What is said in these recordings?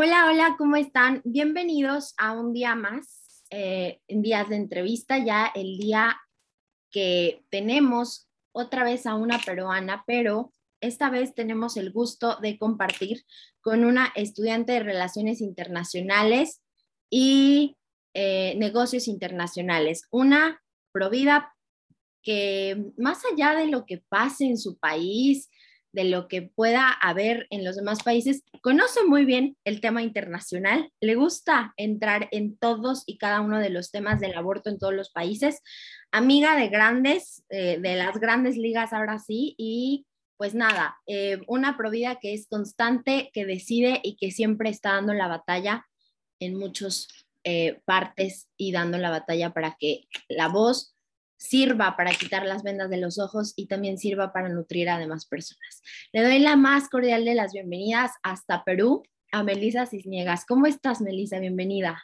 Hola, hola, ¿cómo están? Bienvenidos a un día más, eh, en días de entrevista, ya el día que tenemos otra vez a una peruana, pero esta vez tenemos el gusto de compartir con una estudiante de Relaciones Internacionales y eh, Negocios Internacionales, una provida que más allá de lo que pase en su país, de lo que pueda haber en los demás países, conoce muy bien el tema internacional, le gusta entrar en todos y cada uno de los temas del aborto en todos los países, amiga de grandes, eh, de las grandes ligas ahora sí, y pues nada, eh, una provida que es constante, que decide y que siempre está dando la batalla en muchas eh, partes y dando la batalla para que la voz sirva para quitar las vendas de los ojos y también sirva para nutrir a demás personas. Le doy la más cordial de las bienvenidas hasta Perú a Melisa Cisniegas. ¿Cómo estás, Melisa? Bienvenida.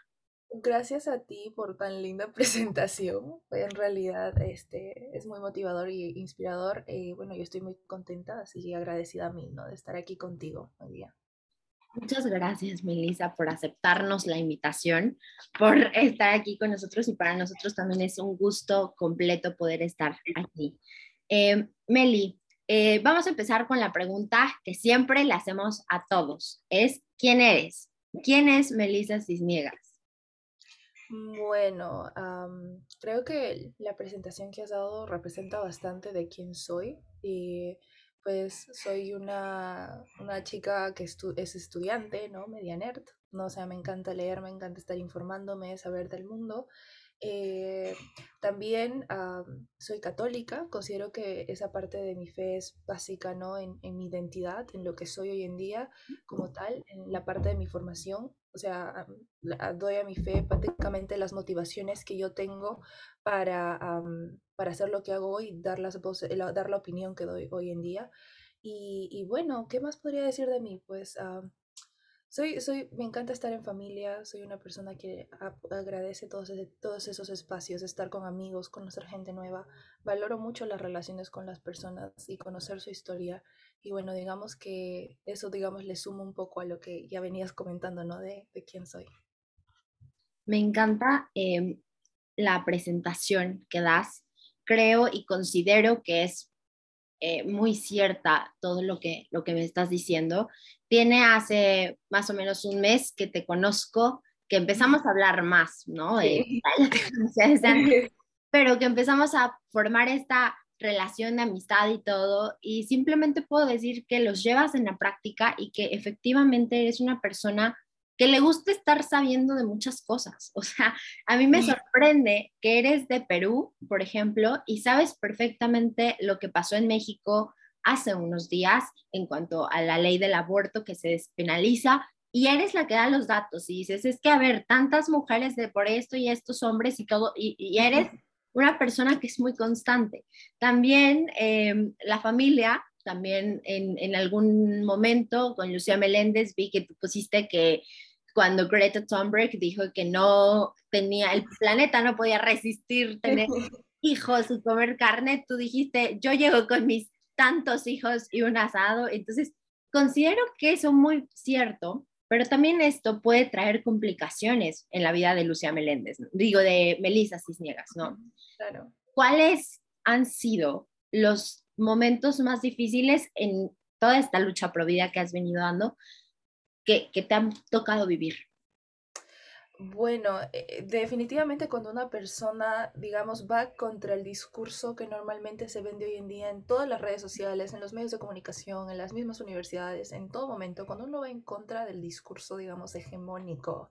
Gracias a ti por tan linda presentación. En realidad este, es muy motivador y inspirador. Eh, bueno, yo estoy muy contenta, así agradecida a mí ¿no? de estar aquí contigo hoy día. Muchas gracias, Melissa, por aceptarnos la invitación, por estar aquí con nosotros y para nosotros también es un gusto completo poder estar aquí. Eh, Meli, eh, vamos a empezar con la pregunta que siempre le hacemos a todos. Es, ¿quién eres? ¿Quién es Melissa Cisniegas? Bueno, creo que la presentación que has dado representa bastante de quién soy y pues soy una, chica que es estudiante, ¿no? Media nerd, ¿no? O sea, me encanta leer, me encanta estar informándome, saber del mundo. Eh, también soy católica, considero que esa parte de mi fe es básica ¿no? En, en, mi identidad, en lo que soy hoy en día como tal, en la parte de mi formación. O sea, doy a mi fe prácticamente las motivaciones que yo tengo para, para hacer lo que hago hoy, dar, las voces, dar la opinión que doy hoy en día. Y, y bueno, ¿qué más podría decir de mí? Pues soy, soy, me encanta estar en familia, soy una persona que agradece todos, todos esos espacios, estar con amigos, conocer gente nueva. Valoro mucho las relaciones con las personas y conocer su historia. Y bueno, digamos que eso, digamos, le sumo un poco a lo que ya venías comentando, ¿no? De, de quién soy. Me encanta em, la presentación que das. Creo y considero que es eh, muy cierta todo lo que, lo que me estás diciendo. Tiene hace más o menos un mes que te conozco, que empezamos a hablar más, ¿no? pero que empezamos a formar esta relación de amistad y todo, y simplemente puedo decir que los llevas en la práctica y que efectivamente eres una persona que le gusta estar sabiendo de muchas cosas. O sea, a mí me sorprende que eres de Perú, por ejemplo, y sabes perfectamente lo que pasó en México hace unos días en cuanto a la ley del aborto que se despenaliza. Y eres la que da los datos y dices, es que, a ver, tantas mujeres de por esto y estos hombres y todo, y, eres una persona que es muy constante. También em, la familia también en, en, algún momento con Lucía Meléndez vi que tú pusiste que cuando Greta Thunberg dijo que no tenía, el planeta no podía resistir tener hijos y comer carne, tú dijiste, yo llego con mis tantos hijos y un asado. Entonces, considero que eso es muy cierto, pero también esto puede traer complicaciones en la vida de Lucía Meléndez, digo, de Melissa Cisniegas, ¿no? Claro. ¿Cuáles han sido los momentos más difíciles en toda esta lucha pro vida que has venido dando que, que te han tocado vivir? Bueno, eh, definitivamente cuando una persona, digamos, va contra el discurso que normalmente se vende hoy en día en todas las redes sociales, en los medios de comunicación, en las mismas universidades, en todo momento, cuando uno va en contra del discurso, digamos, hegemónico,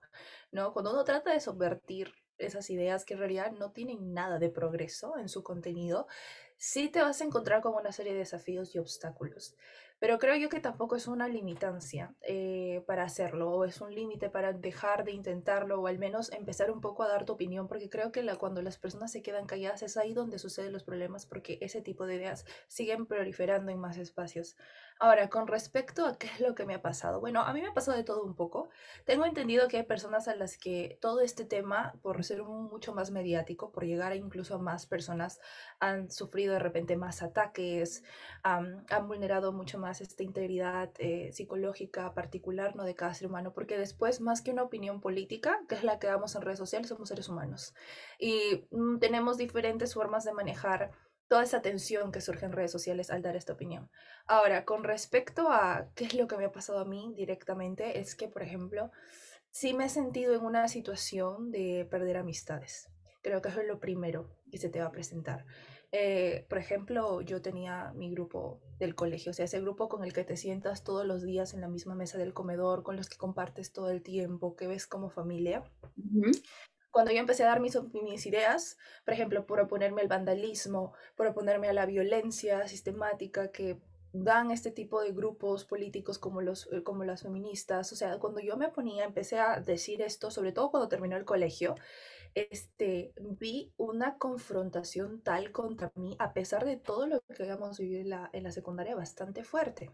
¿no? Cuando uno trata de subvertir esas ideas que en realidad no tienen nada de progreso en su contenido, sí te vas a encontrar con una serie de desafíos y obstáculos. Pero creo yo que tampoco es una limitancia eh, para hacerlo, o es un límite para dejar de intentarlo, o al menos empezar un poco a dar tu opinión, porque creo que la, cuando las personas se quedan calladas es ahí donde suceden los problemas, porque ese tipo de ideas siguen proliferando en más espacios. Ahora, con respecto a qué es lo que me ha pasado, bueno, a mí me ha pasado de todo un poco. Tengo entendido que hay personas a las que todo este tema, por ser mucho más mediático, por llegar a incluso a más personas, han sufrido de repente más ataques, han vulnerado mucho más esta integridad eh, psicológica particular ¿no? de cada ser humano, porque después, más que una opinión política, que es la que damos en redes sociales, somos seres humanos y mm, tenemos diferentes formas de manejar toda esa tensión que surge en redes sociales al dar esta opinión. Ahora, con respecto a qué es lo que me ha pasado a mí directamente, es que, por ejemplo, sí me he sentido en una situación de perder amistades. Creo que eso es lo primero que se te va a presentar. Eh, por ejemplo, yo tenía mi grupo del colegio, o sea, ese grupo con el que te sientas todos los días en la misma mesa del comedor, con los que compartes todo el tiempo, que ves como familia. Cuando yo empecé a dar mis, mis ideas, por ejemplo, por oponerme al vandalismo, por oponerme a la violencia sistemática que dan este tipo de grupos políticos como, los, eh, como las feministas, o sea, cuando yo me ponía, empecé a decir esto, sobre todo cuando terminó el colegio, este, vi una confrontación tal contra mí, a pesar de todo lo que habíamos vivido en la, en la secundaria, bastante fuerte.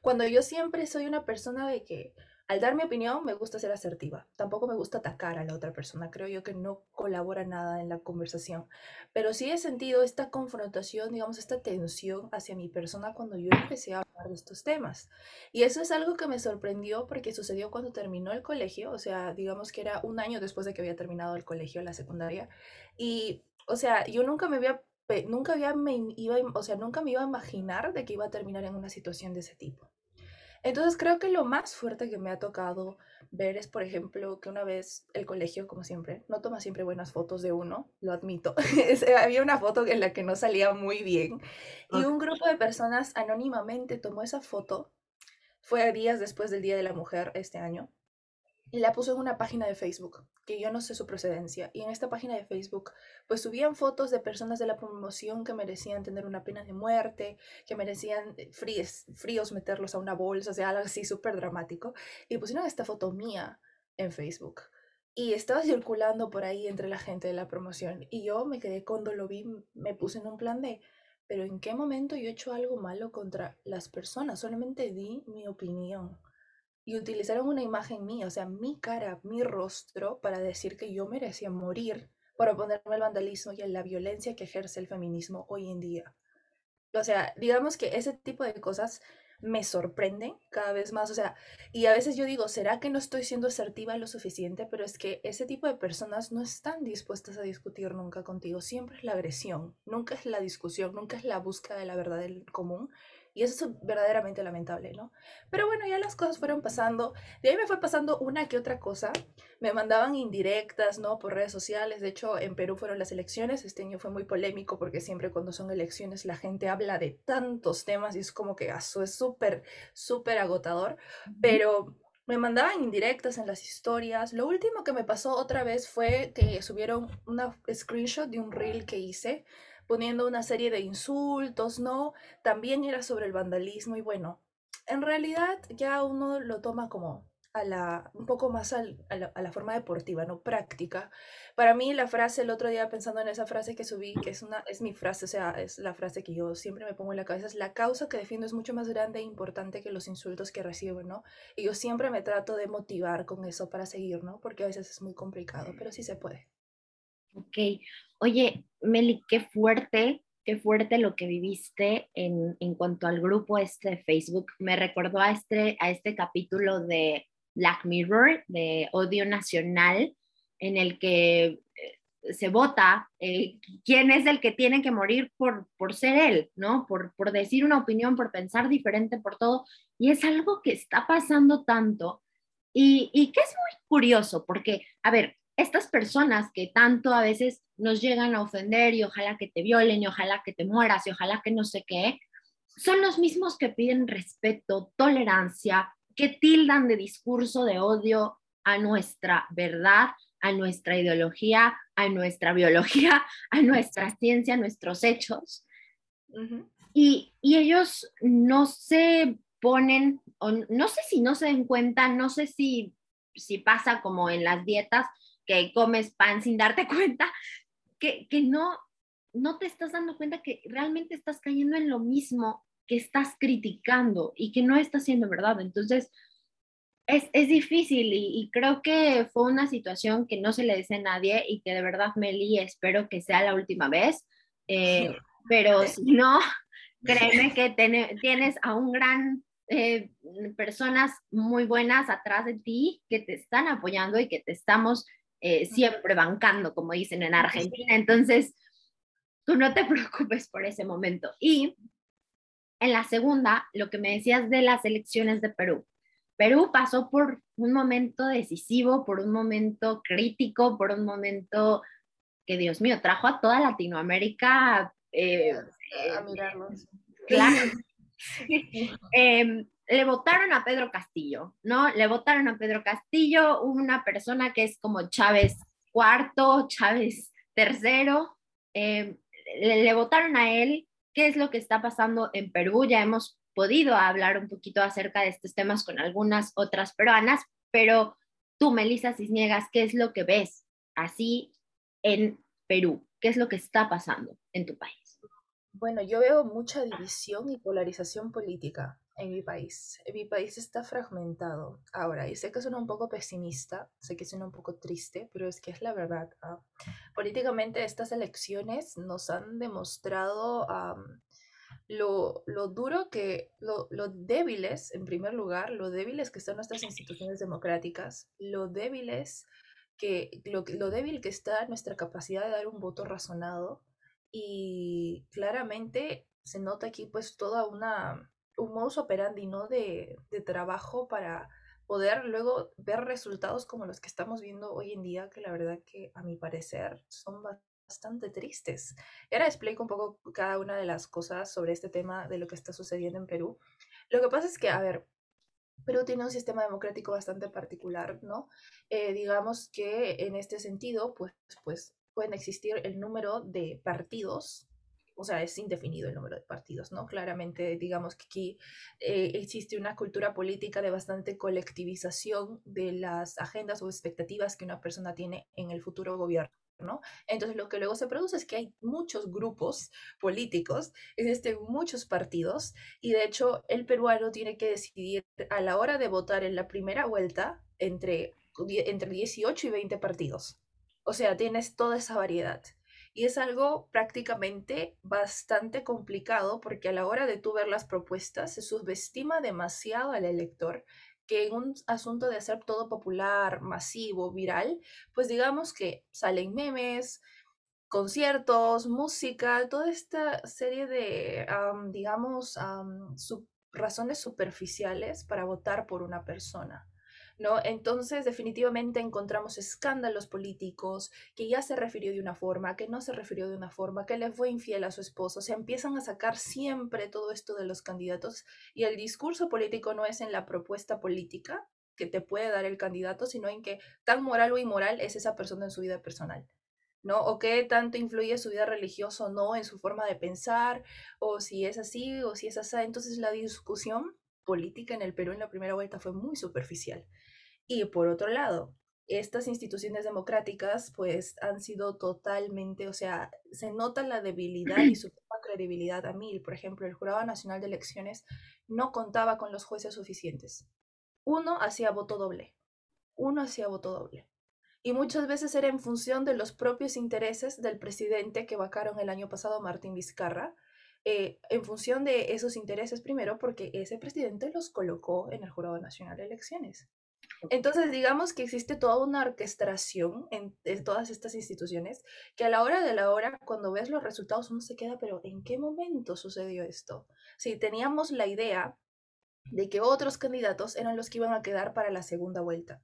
Cuando yo siempre soy una persona de que al dar mi opinión me gusta ser asertiva. Tampoco me gusta atacar a la otra persona. Creo yo que no colabora nada en la conversación. Pero sí he sentido esta confrontación, digamos, esta tensión hacia mi persona cuando yo empecé a hablar de estos temas. Y eso es algo que me sorprendió porque sucedió cuando terminó el colegio. O sea, digamos que era un año después de que había terminado el colegio, la secundaria. Y, o sea, yo nunca me había nunca había me iba o sea nunca me iba a imaginar de que iba a terminar en una situación de ese tipo entonces creo que lo más fuerte que me ha tocado ver es, por ejemplo, que una vez el colegio, como siempre, no toma siempre buenas fotos de uno, lo admito. había una foto en la que no salía muy bien y un grupo de personas anónimamente tomó esa foto. Fue días después del Día de la Mujer este año y la puso en una página de Facebook, que yo no sé su procedencia. Y en esta página de Facebook, pues subían fotos de personas de la promoción que merecían tener una pena de muerte, que merecían eh, fríos, fríos meterlos a una bolsa, o sea, algo así súper dramático. Y pusieron esta foto mía en Facebook. Y estaba circulando por ahí entre la gente de la promoción. Y yo me quedé cuando lo vi, me puse en un plan de, pero ¿en qué momento yo he hecho algo malo contra las personas? Solamente di mi opinión y utilizaron una imagen mía, o sea, mi cara, mi rostro, para decir que yo merecía morir por oponerme al vandalismo y a la violencia que ejerce el feminismo hoy en día. O sea, digamos que ese tipo de cosas me sorprenden cada vez más, o sea, y a veces yo digo, ¿será que no estoy siendo asertiva lo suficiente? Pero es que ese tipo de personas no están dispuestas a discutir nunca contigo, siempre es la agresión, nunca es la discusión, nunca es la búsqueda de la verdad del común, y eso es verdaderamente lamentable, ¿no? Pero bueno, ya las cosas fueron pasando. De ahí me fue pasando una que otra cosa. Me mandaban indirectas, ¿no? Por redes sociales. De hecho, en Perú fueron las elecciones. Este año fue muy polémico porque siempre cuando son elecciones la gente habla de tantos temas y es como que eso es súper, súper agotador. Pero me mandaban indirectas en las historias. Lo último que me pasó otra vez fue que subieron una screenshot de un reel que hice poniendo una serie de insultos, ¿no? También era sobre el vandalismo y bueno, en realidad ya uno lo toma como a la, un poco más a, la, forma deportiva, ¿no? Práctica. Para mí la frase, el otro día pensando en esa frase que subí, que es, una, es mi frase, o sea, es la frase que yo siempre me pongo en la cabeza, es la causa que defiendo es mucho más grande e importante que los insultos que recibo, ¿no? Y yo siempre me trato de motivar con eso para seguir, ¿no? Porque a veces es muy complicado, pero sí se puede. Ok. Oye, Meli, qué fuerte, qué fuerte lo que viviste en, en cuanto al grupo este de Facebook. Me recordó a este, a este capítulo de Black Mirror, de Odio Nacional, en el que eh, se vota eh, quién es el que tiene que morir por, por ser él, ¿no? Por, por decir una opinión, por pensar diferente, por todo. Y es algo que está pasando tanto y, y que es muy curioso, porque, a ver, estas personas que tanto a veces nos llegan a ofender y ojalá que te violen y ojalá que te mueras y ojalá que no sé qué, son los mismos que piden respeto, tolerancia, que tildan de discurso de odio a nuestra verdad, a nuestra ideología, a nuestra biología, a nuestra ciencia, a nuestros hechos. y, y, ellos no se ponen, o no sé si no se den cuenta, no sé si, si pasa como en las dietas, que comes pan sin darte cuenta, que, que no, no te estás dando cuenta que realmente estás cayendo en lo mismo que estás criticando y que no está siendo verdad. Entonces, es, es difícil y, y, creo que fue una situación que no se le dice a nadie y que de verdad, Meli, espero que sea la última vez. Eh, pero si no, créeme que tienes a un gran eh, personas muy buenas atrás de ti que te están apoyando y que te estamos eh, siempre bancando, como dicen en Argentina. Entonces, tú no te preocupes por ese momento. Y en la segunda, lo que me decías de las elecciones de Perú. Perú pasó por un momento decisivo, por un momento crítico, por un momento que, Dios mío, trajo a toda Latinoamérica eh, a mirarlos. Claro. Em, le votaron a Pedro Castillo, ¿no? Le votaron a Pedro Castillo, una persona que es como Chávez cuarto, Chávez tercero, le, le, votaron a él. ¿Qué es lo que está pasando en Perú? Ya hemos podido hablar un poquito acerca de estos temas con algunas otras peruanas, pero tú, Melissa Cisniegas, ¿qué es lo que ves así en Perú? ¿Qué es lo que está pasando en tu país? Bueno, yo veo mucha división y polarización política en mi país. Mi país está fragmentado ahora y sé que suena un poco pesimista, sé que suena un poco triste, pero es que es la verdad. ¿ah? Políticamente estas elecciones nos han demostrado lo, lo, duro que, lo, lo, débiles, en primer lugar, lo débiles que están nuestras instituciones democráticas, lo débiles que, lo, lo débil que está nuestra capacidad de dar un voto razonado y claramente se nota aquí pues toda una, un modus operandi, ¿no? De, de trabajo para poder luego ver resultados como los que estamos viendo hoy en día, que la verdad que a mi parecer son bastante tristes. Ahora explico un poco cada una de las cosas sobre este tema de lo que está sucediendo en Perú. Lo que pasa es que, a ver, Perú tiene un sistema democrático bastante particular, ¿no? Eh, digamos que en este sentido, pues, pues pueden existir el número de partidos, o sea, es indefinido el número de partidos, ¿no? Claramente, digamos que aquí eh, existe una cultura política de bastante colectivización de las agendas o expectativas que una persona tiene en el futuro gobierno. ¿no? Entonces lo que luego se produce es que hay muchos grupos políticos, existen muchos partidos y de hecho el peruano tiene que decidir a la hora de votar en la primera vuelta entre, entre 18 y 20 partidos. O sea, tienes toda esa variedad. Y es algo prácticamente bastante complicado porque a la hora de tú ver las propuestas se subestima demasiado al elector que en un asunto de hacer todo popular, masivo, viral, pues digamos que salen memes, conciertos, música, toda esta serie de, digamos, razones superficiales para votar por una persona. ¿No? Entonces, definitivamente encontramos escándalos políticos, que ya se refirió de una forma, que no se refirió de una forma, que le fue infiel a su esposo. Se empiezan a sacar siempre todo esto de los candidatos y el discurso político no es en la propuesta política que te puede dar el candidato, sino en que tan moral o inmoral es esa persona en su vida personal. ¿no? O qué tanto influye su vida religiosa o no en su forma de pensar, o si es así o si es así. Entonces la discusión política en el Perú en la primera vuelta fue muy superficial. Y por otro lado, estas instituciones democráticas pues han sido totalmente, o sea, se nota la debilidad y su credibilidad a mil. Por ejemplo, el Jurado Nacional de Elecciones no contaba con los jueces suficientes. Uno hacía voto doble, uno hacía voto doble. Y muchas veces era en función de los propios intereses del presidente que vacaron el año pasado, Martín Vizcarra, eh, en función de esos intereses primero, porque ese presidente los colocó en el Jurado Nacional de Elecciones. Entonces, digamos que existe toda una orquestación en, todas estas instituciones que a la hora de la hora, cuando ves los resultados, uno se queda, pero ¿en qué momento sucedió esto? Si teníamos la idea de que otros candidatos eran los que iban a quedar para la segunda vuelta.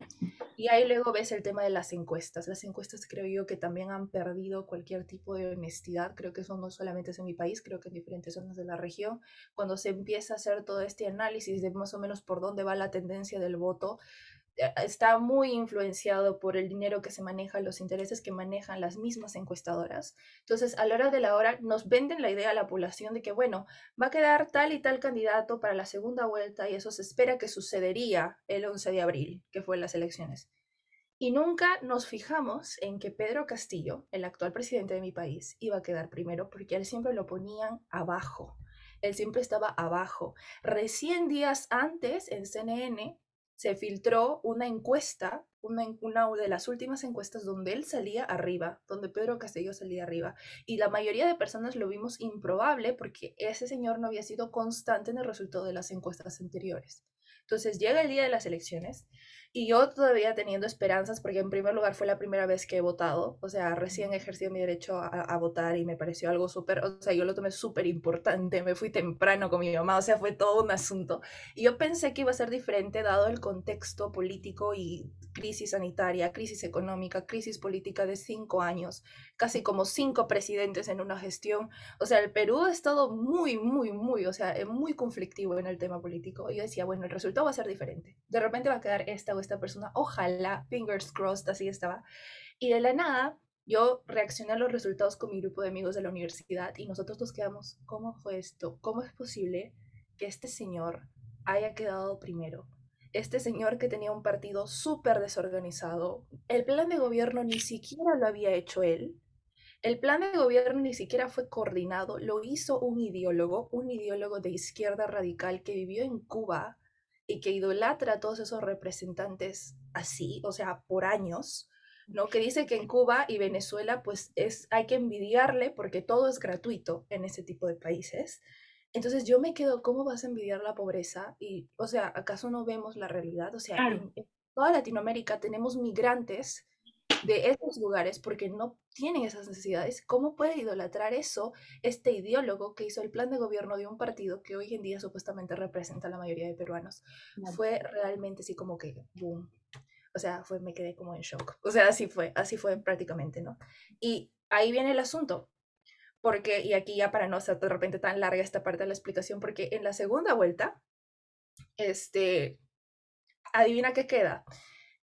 Y ahí luego ves el tema de las encuestas. Las encuestas creo yo que también han perdido cualquier tipo de honestidad. Creo que eso no solamente es en mi país, creo que en diferentes zonas de la región. Cuando se empieza a hacer todo este análisis de más o menos por dónde va la tendencia del voto, está muy influenciado por el dinero que se maneja, los intereses que manejan las mismas encuestadoras. Entonces, a la hora de la hora, nos venden la idea a la población de que, bueno, va a quedar tal y tal candidato para la segunda vuelta y eso se espera que sucedería el 11 de abril, que fue las elecciones. Y nunca nos fijamos en que Pedro Castillo, el actual presidente de mi país, iba a quedar primero porque él siempre lo ponían abajo. Él siempre estaba abajo. Recién días antes, en CNN, se filtró una encuesta, una, una, de las últimas encuestas donde él salía arriba, donde Pedro Castillo salía arriba. Y la mayoría de personas lo vimos improbable porque ese señor no había sido constante en el resultado de las encuestas anteriores. Entonces llega el día de las elecciones y yo todavía teniendo esperanzas, porque en primer lugar fue la primera vez que he votado, o sea, recién ejercí mi derecho a, votar y me pareció algo súper, o sea, yo lo tomé súper importante, me fui temprano con mi mamá, o sea, fue todo un asunto. Y yo pensé que iba a ser diferente dado el contexto político y crisis sanitaria, crisis económica, crisis política de cinco años, casi como cinco presidentes en una gestión. O sea, el Perú ha estado muy, muy, muy, o sea, muy conflictivo en el tema político. Y yo decía, bueno, el resultado va a ser diferente. De repente va a quedar esta o esta persona, ojalá, fingers crossed, así estaba. Y de la nada, yo reaccioné a los resultados con mi grupo de amigos de la universidad y nosotros nos quedamos, ¿cómo fue esto? ¿Cómo es posible que este señor haya quedado primero? Este señor que tenía un partido súper desorganizado, el plan de gobierno ni siquiera lo había hecho él. El plan de gobierno ni siquiera fue coordinado, lo hizo un ideólogo, un ideólogo de izquierda radical que vivió en Cuba, y que idolatra a todos esos representantes así, o sea, por años, ¿no? Que dice que en Cuba y Venezuela, pues es, hay que envidiarle porque todo es gratuito en ese tipo de países. Entonces yo me quedo, ¿cómo vas a envidiar la pobreza? Y, o sea, ¿acaso no vemos la realidad? O sea, en toda Latinoamérica tenemos migrantes de esos lugares porque no tienen esas necesidades, ¿cómo puede idolatrar eso este ideólogo que hizo el plan de gobierno de un partido que hoy en día supuestamente representa a la mayoría de peruanos? Fue realmente así como que, boom. O sea, fue, me quedé como en shock. O sea, así fue, así fue prácticamente, ¿no? Y ahí viene el asunto. Porque, y aquí ya para no ser de repente tan larga esta parte de la explicación, porque en la segunda vuelta, este, adivina qué queda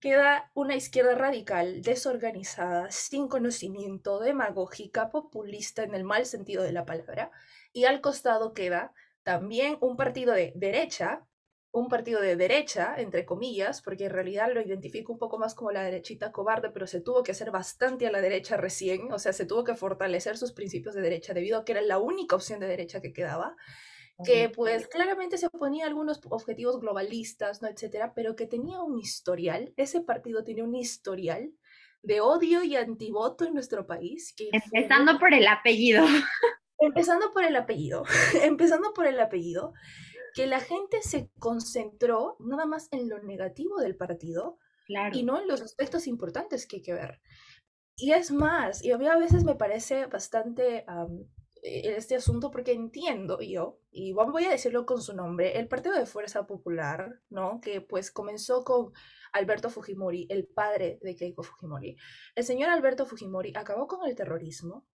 queda una izquierda radical, desorganizada, sin conocimiento, demagógica, populista en el mal sentido de la palabra, y al costado queda también un partido de derecha, un partido de derecha, entre comillas, porque en realidad lo identifico un poco más como la derechita cobarde, pero se tuvo que hacer bastante a la derecha recién, o sea, se tuvo que fortalecer sus principios de derecha debido a que era la única opción de derecha que quedaba que pues claramente se oponía a algunos objetivos globalistas, ¿no? etcétera, pero que tenía un historial, ese partido tiene un historial de odio y antivoto en nuestro país. Que empezando por el apellido. Empezando por el apellido, empezando por el apellido, que la gente se concentró nada más en lo negativo del partido y no en los aspectos importantes que hay que ver. Y es más, y a mí a veces me parece bastante eh, este asunto porque entiendo yo, y voy a decirlo con su nombre, el Partido de Fuerza Popular, ¿no? Que pues comenzó con Alberto Fujimori, el padre de Keiko Fujimori. El señor Alberto Fujimori acabó con el terrorismo,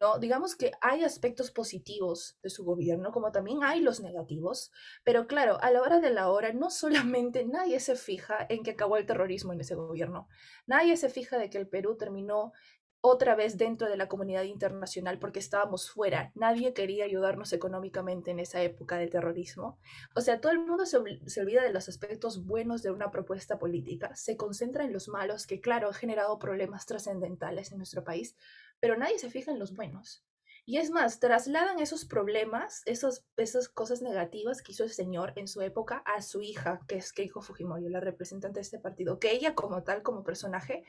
¿no? Digamos que hay aspectos positivos de su gobierno, como también hay los negativos, pero claro, a la hora de la hora, no solamente nadie se fija en que acabó el terrorismo en ese gobierno, nadie se fija de que el Perú terminó otra vez dentro de la comunidad internacional porque estábamos fuera. Nadie quería ayudarnos económicamente en esa época de terrorismo. O sea, todo el mundo se, olvida de los aspectos buenos de una propuesta política, se concentra en los malos que, claro, han generado problemas trascendentales en nuestro país, pero nadie se fija en los buenos. Y es más, trasladan esos problemas, esos, esas cosas negativas que hizo el señor en su época a su hija, que es Keiko Fujimori, la representante de este partido, que ella como tal, como personaje,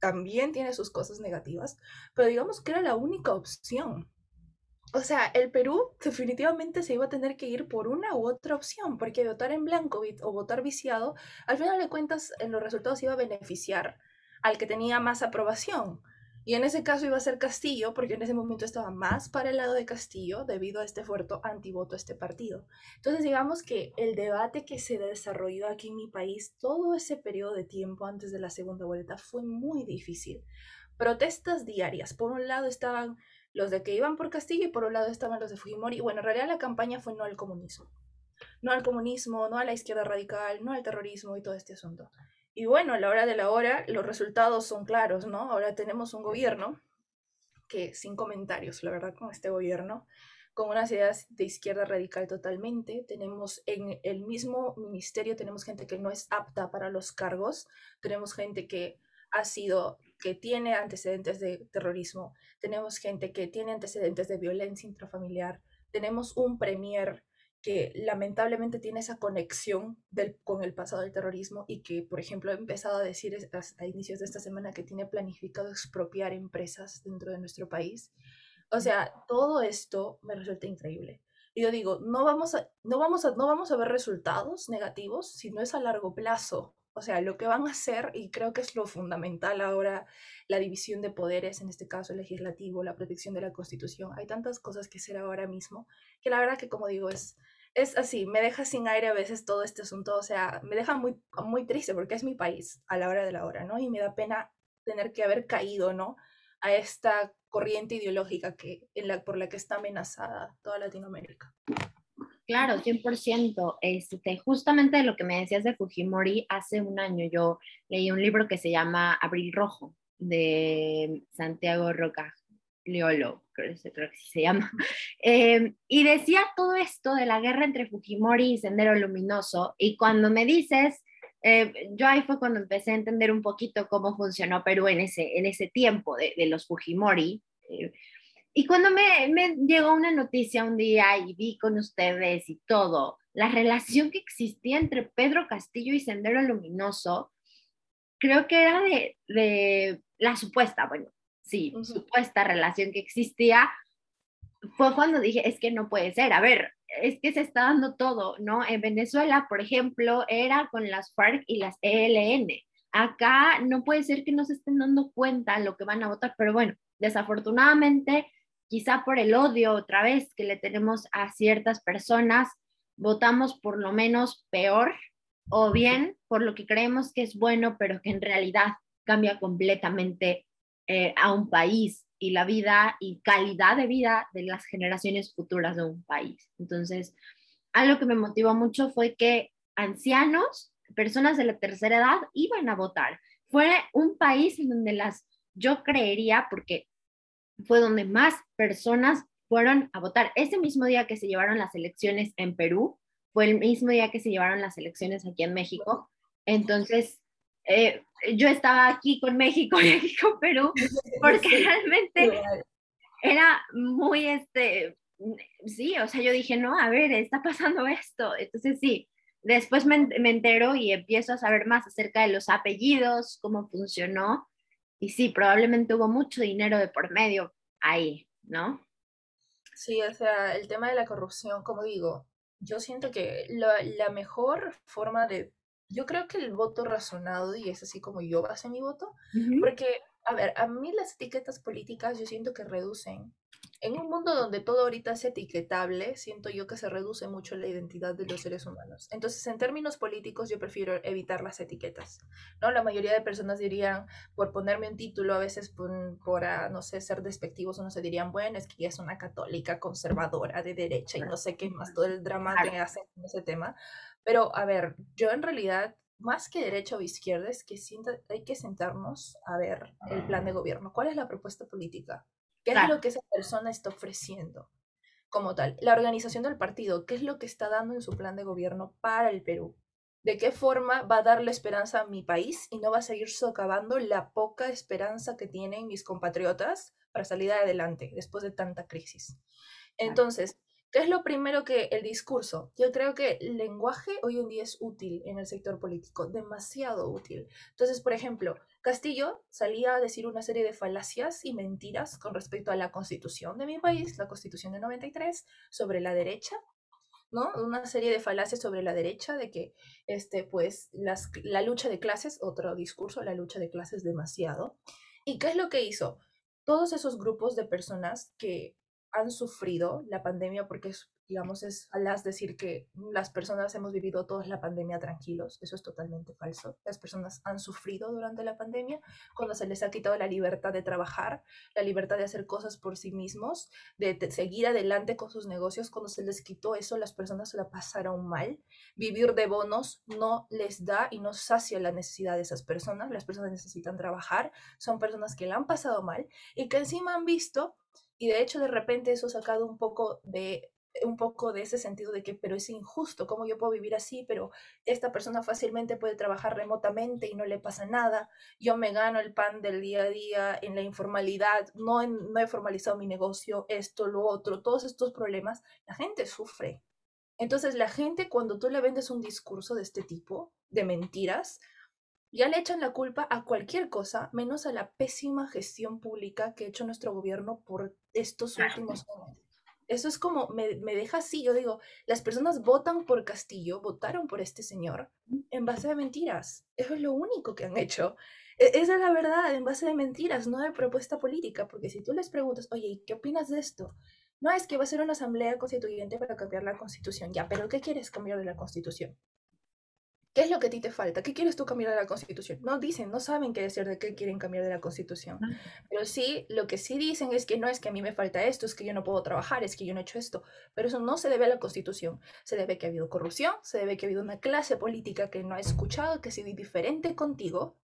también tiene sus cosas negativas, pero digamos que era la única opción. O sea, el Perú definitivamente se iba a tener que ir por una u otra opción, porque votar en blanco o votar viciado, al final de cuentas, en los resultados iba a beneficiar al que tenía más aprobación. Y en ese caso iba a ser Castillo, porque en ese momento estaba más para el lado de Castillo debido a este fuerte antivoto a este partido. Entonces digamos que el debate que se desarrolló aquí en mi país todo ese periodo de tiempo antes de la segunda vuelta fue muy difícil. Protestas diarias. Por un lado estaban los de que iban por Castillo y por un lado estaban los de Fujimori. Bueno, en realidad la campaña fue no al comunismo. No al comunismo, no a la izquierda radical, no al terrorismo y todo este asunto. Y bueno, a la hora de la hora, los resultados son claros, ¿no? Ahora tenemos un gobierno que, sin comentarios, la verdad, con este gobierno, con unas ideas de izquierda radical totalmente. Tenemos en el mismo ministerio, tenemos gente que no es apta para los cargos, tenemos gente que ha sido, que tiene antecedentes de terrorismo, tenemos gente que tiene antecedentes de violencia intrafamiliar, tenemos un premier que lamentablemente tiene esa conexión del, con el pasado del terrorismo y que, por ejemplo, ha empezado a decir a, inicios de esta semana que tiene planificado expropiar empresas dentro de nuestro país. O sea, todo esto me resulta increíble. Y yo digo, no vamos a, no vamos a, no vamos a ver resultados negativos si no es a largo plazo. O sea, lo que van a hacer, y creo que es lo fundamental ahora, la división de poderes, en este caso el legislativo, la protección de la constitución. Hay tantas cosas que hacer ahora mismo, que la verdad que como digo, es, es así, me deja sin aire a veces todo este asunto, o sea, me deja muy, muy triste porque es mi país a la hora de la hora, ¿no? Y me da pena tener que haber caído, ¿no? A esta corriente ideológica que, en la, por la que está amenazada toda Latinoamérica. Claro, 100%. Este, justamente lo que me decías de Fujimori, hace un año yo leí un libro que se llama Abril Rojo de Santiago Roca Leolo, creo, que se llama. Em, y decía todo esto de la guerra entre Fujimori y Sendero Luminoso. Y cuando me dices, eh, yo ahí fue cuando empecé a entender un poquito cómo funcionó Perú en ese, en ese tiempo de, de los Fujimori. Eh, y cuando me, me, llegó una noticia un día y vi con ustedes y todo, la relación que existía entre Pedro Castillo y Sendero Luminoso, creo que era de, de la supuesta, bueno, sí, supuesta relación que existía, fue cuando dije, es que no puede ser, a ver, es que se está dando todo, ¿no? En Venezuela, por ejemplo, era con las FARC y las ELN. Acá no puede ser que no se estén dando cuenta lo que van a votar, pero bueno, desafortunadamente quizá por el odio otra vez que le tenemos a ciertas personas, votamos por lo menos peor o bien por lo que creemos que es bueno, pero que en realidad cambia completamente eh, a un país y la vida y calidad de vida de las generaciones futuras de un país. Entonces, algo que me motivó mucho fue que ancianos, personas de la tercera edad, iban a votar. Fue un país en donde las, yo creería, porque fue donde más personas fueron a votar. Ese mismo día que se llevaron las elecciones en Perú, fue el mismo día que se llevaron las elecciones aquí en México. Entonces, eh, yo estaba aquí con México, México, Perú, porque realmente era muy, este, sí, o sea, yo dije, no, a ver, está pasando esto. Entonces, sí, después me, me entero y empiezo a saber más acerca de los apellidos, cómo funcionó. Y sí, probablemente hubo mucho dinero de por medio ahí, ¿no? Sí, o sea, el tema de la corrupción, como digo, yo siento que la, la mejor forma de... Yo creo que el voto razonado, y es así como yo basé mi voto, porque, a ver, a mí las etiquetas políticas yo siento que reducen en un mundo donde todo ahorita es etiquetable, siento yo que se reduce mucho la identidad de los seres humanos. Entonces, en términos políticos, yo prefiero evitar las etiquetas. ¿no? La mayoría de personas dirían, por ponerme un título, a veces por, por ah, no sé, ser despectivos, no se dirían, bueno, es que ella es una católica conservadora de derecha y no sé qué más, todo el drama que hacen en ese tema. Pero, a ver, yo en realidad más que derecha o izquierda, es que hay que sentarnos a ver el plan de gobierno. ¿Cuál es la propuesta política? ¿Qué es lo que esa persona está ofreciendo como tal? La organización del partido, ¿qué es lo que está dando en su plan de gobierno para el Perú? ¿De qué forma va a darle esperanza a mi país y no va a seguir socavando la poca esperanza que tienen mis compatriotas para salir adelante después de tanta crisis? Entonces, ¿Qué es lo primero que el discurso? Yo creo que el lenguaje hoy en día es útil en el sector político, demasiado útil. Entonces, por ejemplo, Castillo salía a decir una serie de falacias y mentiras con respecto a la constitución de mi país, la constitución de 93, sobre la derecha, ¿no? Una serie de falacias sobre la derecha, de que, este, pues, las, la lucha de clases, otro discurso, la lucha de clases demasiado. ¿Y qué es lo que hizo? Todos esos grupos de personas que han sufrido la pandemia porque es, digamos, es alas decir que las personas hemos vivido todos la pandemia tranquilos. Eso es totalmente falso. Las personas han sufrido durante la pandemia cuando se les ha quitado la libertad de trabajar, la libertad de hacer cosas por sí mismos, de, seguir adelante con sus negocios. Cuando se les quitó eso, las personas se la pasaron mal. Vivir de bonos no les da y no sacia la necesidad de esas personas. Las personas necesitan trabajar. Son personas que la han pasado mal y que encima han visto y de hecho de repente eso ha sacado un poco de un poco de ese sentido de que, pero es injusto, ¿cómo yo puedo vivir así? Pero esta persona fácilmente puede trabajar remotamente y no le pasa nada. Yo me gano el pan del día a día en la informalidad, no, no he formalizado mi negocio, esto, lo otro, todos estos problemas, la gente sufre. Entonces la gente cuando tú le vendes un discurso de este tipo, de mentiras, ya le echan la culpa a cualquier cosa, menos a la pésima gestión pública que ha hecho nuestro gobierno por estos últimos años. Eso es como, me, me, deja así, yo digo, las personas votan por Castillo, votaron por este señor en base a mentiras. Eso es lo único que han hecho. E, esa es la verdad, en base de mentiras, no de propuesta política, porque si tú les preguntas, oye, ¿qué opinas de esto? No, es que va a ser una asamblea constituyente para cambiar la constitución. Ya, pero ¿qué quieres cambiar de la constitución? ¿Qué es lo que a ti te falta? ¿Qué quieres tú cambiar de la Constitución? No dicen, no saben qué decir de qué quieren cambiar de la Constitución. Ah. Pero sí, lo que sí dicen es que no es que a mí me falta esto, es que yo no puedo trabajar, es que yo no he hecho esto. Pero eso no se debe a la Constitución. Se debe que ha habido corrupción, se debe que ha habido una clase política que no ha escuchado, que ha sido indiferente contigo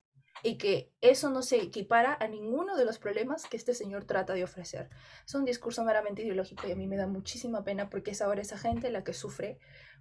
y que eso no se equipara a ninguno de los problemas que este señor trata de ofrecer. Es un discurso meramente ideológico y a mí me da muchísima pena porque es ahora esa gente la que sufre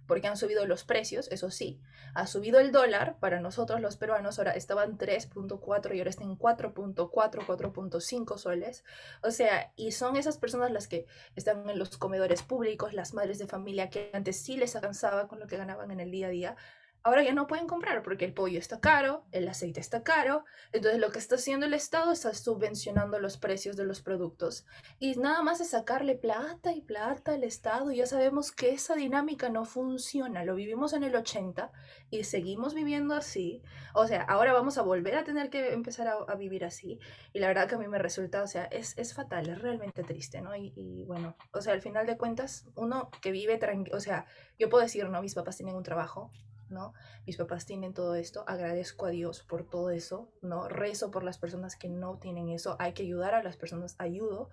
porque han subido los precios, eso sí, ha subido el dólar, para nosotros los peruanos ahora estaban 3.4 y ahora están 4.4, 4.5 soles, o sea, y son esas personas las que están en los comedores públicos, las madres de familia que antes sí les alcanzaba con lo que ganaban en el día a día, ahora ya no pueden comprar porque el pollo está caro, el aceite está caro, entonces lo que está haciendo el Estado está subvencionando los precios de los productos y nada más es sacarle plata y plata al Estado, ya sabemos que esa dinámica no funciona, lo vivimos en el 80 y seguimos viviendo así, o sea, ahora vamos a volver a tener que empezar a, vivir así y la verdad que a mí me resulta, o sea, es, es fatal, es realmente triste, ¿no? Y, y bueno, o sea, al final de cuentas, uno que vive tranquilo, o sea, yo puedo decir, no, mis papás tienen un trabajo, ¿no? Mis papás tienen todo esto, agradezco a Dios por todo eso, ¿no? Rezo por las personas que no tienen eso, hay que ayudar a las personas, ayudo,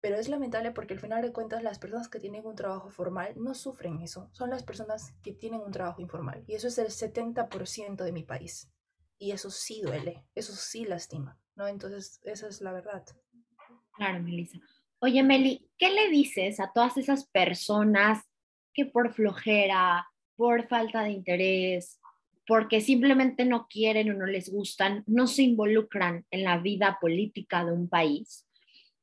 pero es lamentable porque al final de cuentas las personas que tienen un trabajo formal no sufren eso, son las personas que tienen un trabajo informal y eso es el 70% de mi país y eso sí duele, eso sí lastima, ¿no? Entonces, esa es la verdad. Claro, Melissa. Oye, Meli, ¿qué le dices a todas esas personas que por flojera, por falta de interés, porque simplemente no quieren o no les gustan, no se involucran en la vida política de un país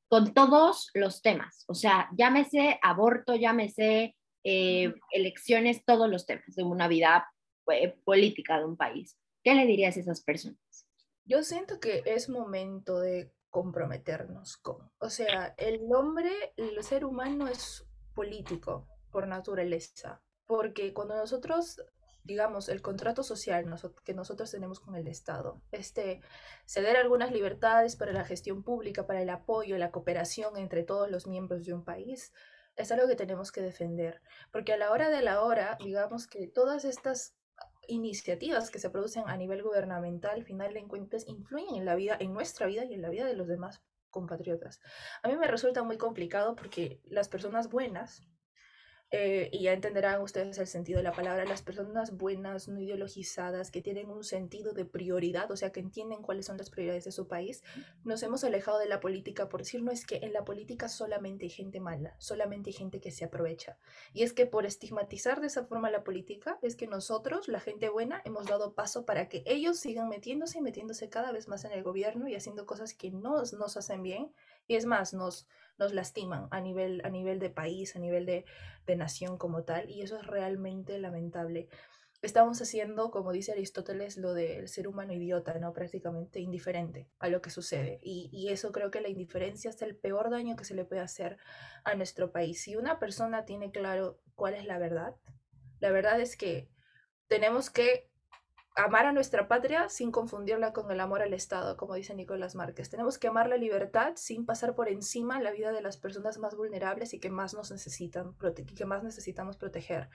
con todos los temas. O sea, llámese aborto, llámese eh, elecciones, todos los temas de una vida eh, política de un país. ¿Qué le dirías a esas personas? Yo siento que es momento de comprometernos con, o sea, el hombre, el ser humano es político por naturaleza porque cuando nosotros, digamos, el contrato social que nosotros tenemos con el Estado, este, ceder algunas libertades para la gestión pública, para el apoyo, la cooperación entre todos los miembros de un país, es algo que tenemos que defender, porque a la hora de la hora, digamos que todas estas iniciativas que se producen a nivel gubernamental, al final de cuentas, influyen en la vida, en nuestra vida y en la vida de los demás compatriotas. A mí me resulta muy complicado porque las personas buenas, eh, y ya entenderán ustedes el sentido de la palabra, las personas buenas, no ideologizadas, que tienen un sentido de prioridad, o sea, que entienden cuáles son las prioridades de su país, nos hemos alejado de la política por decir, no es que en la política solamente hay gente mala, solamente hay gente que se aprovecha. Y es que por estigmatizar de esa forma la política, es que nosotros, la gente buena, hemos dado paso para que ellos sigan metiéndose y metiéndose cada vez más en el gobierno y haciendo cosas que no nos hacen bien. Y es más, nos nos lastiman a nivel, a nivel de país, a nivel de, de nación como tal, y eso es realmente lamentable. Estamos haciendo, como dice Aristóteles, lo del ser humano idiota, ¿no? Prácticamente indiferente a lo que sucede. Y, y, eso creo que la indiferencia es el peor daño que se le puede hacer a nuestro país. Si una persona tiene claro cuál es la verdad, la verdad es que tenemos que amar a nuestra patria sin confundirla con el amor al Estado, como dice Nicolás Márquez. Tenemos que amar la libertad sin pasar por encima la vida de las personas más vulnerables y que más nos necesitan, que más necesitamos proteger.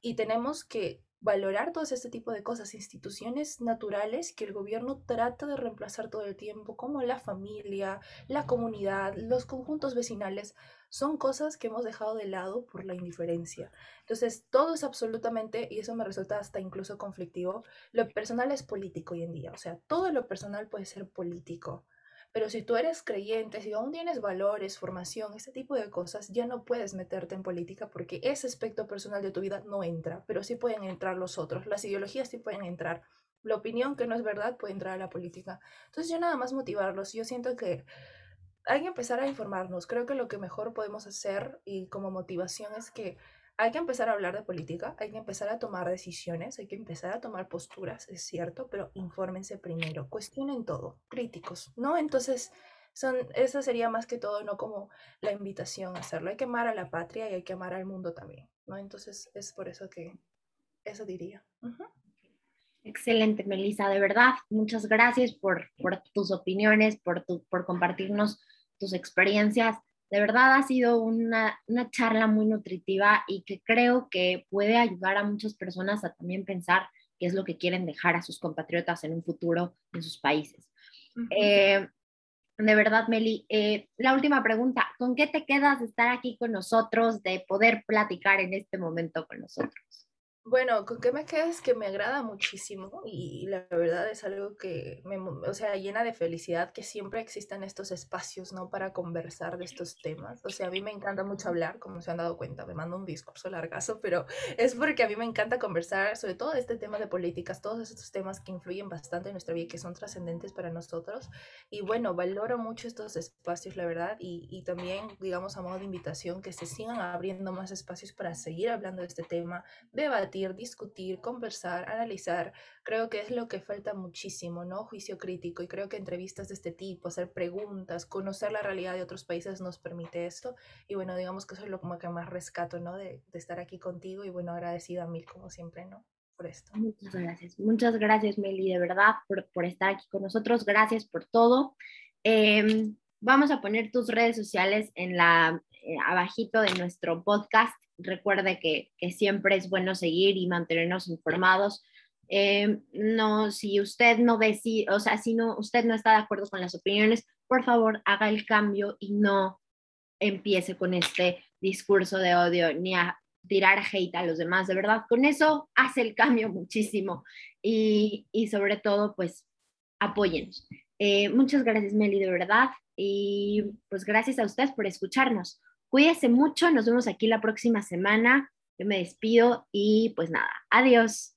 Y tenemos que valorar todo este tipo de cosas, instituciones naturales que el gobierno trata de reemplazar todo el tiempo, como la familia, la comunidad, los conjuntos vecinales, son cosas que hemos dejado de lado por la indiferencia. Entonces, todo es absolutamente, y eso me resulta hasta incluso conflictivo, lo personal es político hoy en día, o sea, todo lo personal puede ser político. Pero si tú eres creyente, si aún tienes valores, formación, ese tipo de cosas, ya no puedes meterte en política porque ese aspecto personal de tu vida no entra, pero sí pueden entrar los otros. Las ideologías sí pueden entrar. La opinión que no es verdad puede entrar a la política. Entonces yo nada más motivarlos. Yo siento que hay que empezar a informarnos. Creo que lo que mejor podemos hacer y como motivación es que hay que empezar a hablar de política, hay que empezar a tomar decisiones, hay que empezar a tomar posturas, es cierto, pero infórmense primero, cuestionen todo, críticos, ¿no? Entonces, son, eso sería más que todo, no como la invitación a hacerlo. Hay que amar a la patria y hay que amar al mundo también, ¿no? Entonces, es por eso que eso diría. Excelente, Melissa, de verdad, muchas gracias por, por tus opiniones, por, tu, por compartirnos tus experiencias. De verdad ha sido una, una, charla muy nutritiva y que creo que puede ayudar a muchas personas a también pensar qué es lo que quieren dejar a sus compatriotas en un futuro en sus países. eh, de verdad, Meli, eh, la última pregunta, ¿con qué te quedas de estar aquí con nosotros, de poder platicar en este momento con nosotros? Bueno, con qué me quedas que me agrada muchísimo y la verdad es algo que me, o sea, llena de felicidad que siempre existan estos espacios, ¿no? Para conversar de estos temas. O sea, a mí me encanta mucho hablar, como se han dado cuenta, me mando un discurso largazo, pero es porque a mí me encanta conversar sobre todo este tema de políticas, todos estos temas que influyen bastante en nuestra vida y que son trascendentes para nosotros. Y bueno, valoro mucho estos espacios, la verdad, y, y también, digamos, a modo de invitación, que se sigan abriendo más espacios para seguir hablando de este tema, debatir discutir, conversar, analizar, creo que es lo que falta muchísimo, ¿no? Juicio crítico y creo que entrevistas de este tipo, hacer preguntas, conocer la realidad de otros países nos permite esto y bueno, digamos que eso es lo que más rescato, ¿no? De, estar aquí contigo y bueno, agradecida mil como siempre, ¿no? Por esto. Muchas gracias, muchas gracias Meli, de verdad, por, por estar aquí con nosotros, gracias por todo. Em, vamos a poner tus redes sociales en la eh, abajito de nuestro podcast recuerde que, siempre es bueno seguir y mantenernos informados. Eh, no, si usted no decide, o sea, si no, usted no está de acuerdo con las opiniones, por favor haga el cambio y no empiece con este discurso de odio ni a tirar hate a los demás. De verdad, con eso hace el cambio muchísimo y, sobre todo, pues, apóyenos. Eh, muchas gracias, Meli, de verdad. Y pues gracias a ustedes por escucharnos. Cuídense mucho, nos vemos aquí la próxima semana. Yo me despido y pues nada, adiós.